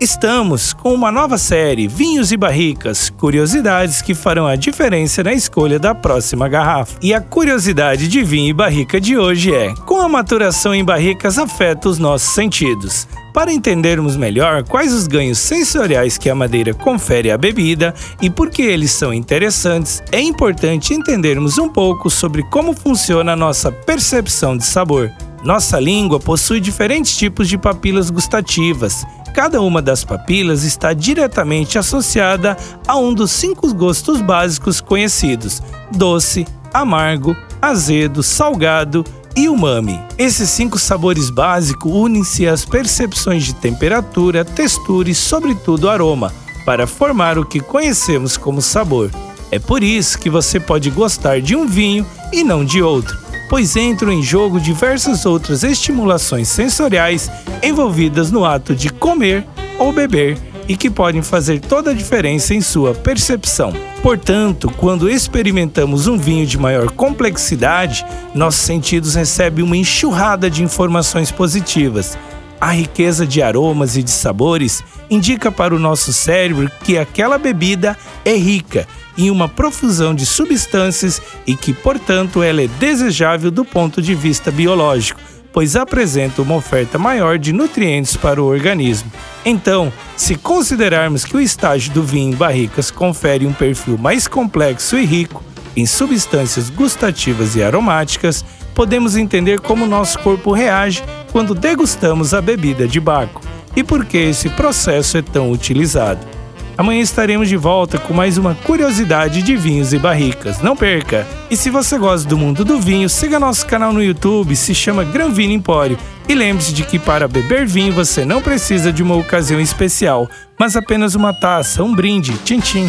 Estamos com uma nova série, Vinhos e Barricas, curiosidades que farão a diferença na escolha da próxima garrafa. E a curiosidade de vinho e barrica de hoje é: como a maturação em barricas afeta os nossos sentidos? Para entendermos melhor quais os ganhos sensoriais que a madeira confere à bebida e por que eles são interessantes, é importante entendermos um pouco sobre como funciona a nossa percepção de sabor. Nossa língua possui diferentes tipos de papilas gustativas Cada uma das papilas está diretamente associada a um dos cinco gostos básicos conhecidos: doce, amargo, azedo, salgado e umami. Esses cinco sabores básicos unem-se às percepções de temperatura, textura e, sobretudo, aroma, para formar o que conhecemos como sabor. É por isso que você pode gostar de um vinho e não de outro pois entram em jogo diversas outras estimulações sensoriais envolvidas no ato de comer ou beber e que podem fazer toda a diferença em sua percepção. Portanto, quando experimentamos um vinho de maior complexidade, nossos sentidos recebem uma enxurrada de informações positivas. A riqueza de aromas e de sabores indica para o nosso cérebro que aquela bebida é rica em uma profusão de substâncias e que, portanto, ela é desejável do ponto de vista biológico, pois apresenta uma oferta maior de nutrientes para o organismo. Então, se considerarmos que o estágio do vinho em barricas confere um perfil mais complexo e rico em substâncias gustativas e aromáticas, podemos entender como nosso corpo reage quando degustamos a bebida de Baco e por que esse processo é tão utilizado. Amanhã estaremos de volta com mais uma curiosidade de vinhos e barricas. Não perca! E se você gosta do mundo do vinho, siga nosso canal no YouTube, se chama Gran Vino Empório. E lembre-se de que para beber vinho você não precisa de uma ocasião especial, mas apenas uma taça, um brinde. Tchim, tchim